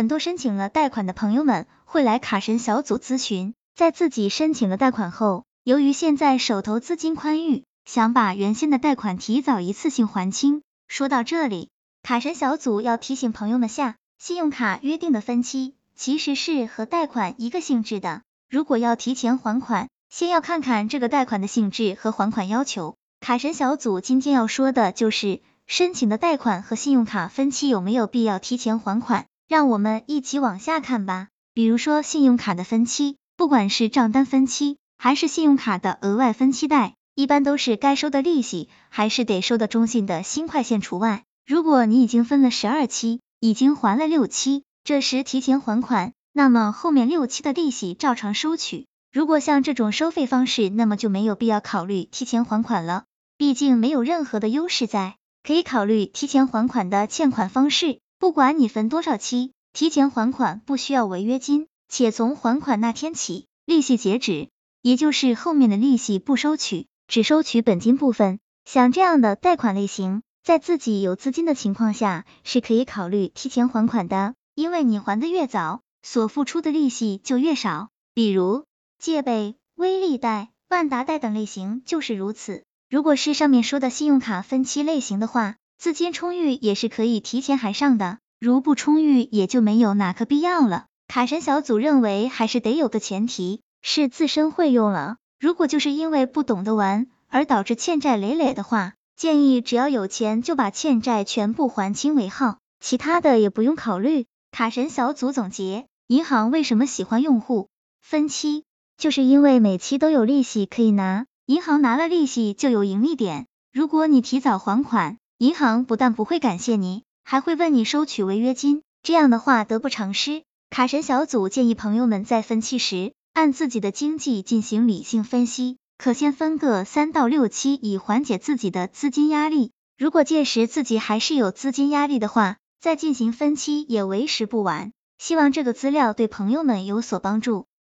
很多申请了贷款的朋友们会来卡神小组咨询，在自己申请了贷款后，由于现在手头资金宽裕，想把原先的贷款提早一次性还清。说到这里，卡神小组要提醒朋友们下，信用卡约定的分期其实是和贷款一个性质的，如果要提前还款，先要看看这个贷款的性质和还款要求。卡神小组今天要说的就是申请的贷款和信用卡分期有没有必要提前还款，让我们一起往下看吧。比如说信用卡的分期，不管是账单分期还是信用卡的额外分期贷。一般都是该收的利息还是得收的中信的新快线除外。如果你已经分了十二期，已经还了六期，这时提前还款，那么后面六期的利息照常收取。如果像这种收费方式，那么就没有必要考虑提前还款了，毕竟没有任何的优势在。可以考虑提前还款的欠款方式，不管你分多少期，提前还款不需要违约金，且从还款那天起，利息截止，也就是后面的利息不收取。只收取本金部分，像这样的贷款类型，在自己有资金的情况下，是可以考虑提前还款的，因为你还的越早，所付出的利息就越少。比如借呗、微利贷、万达贷等类型就是如此。如果是上面说的信用卡分期类型的话，资金充裕也是可以提前还上的，如不充裕也就没有哪个必要了。卡神小组认为还是得有个前提，是自身会用了。如果就是因为不懂得玩而导致欠债累累的话，建议只要有钱就把欠债全部还清为好，其他的也不用考虑。卡神小组总结，银行为什么喜欢用户分期，就是因为每期都有利息可以拿，银行拿了利息就有盈利点。如果你提早还款，银行不但不会感谢你，还会问你收取违约金，这样的话得不偿失。卡神小组建议朋友们在分期时。按自己的经济进行理性分析，可先分个三到六期，以缓解自己的资金压力。如果届时自己还是有资金压力的话，再进行分期也为时不晚。希望这个资料对朋友们有所帮助。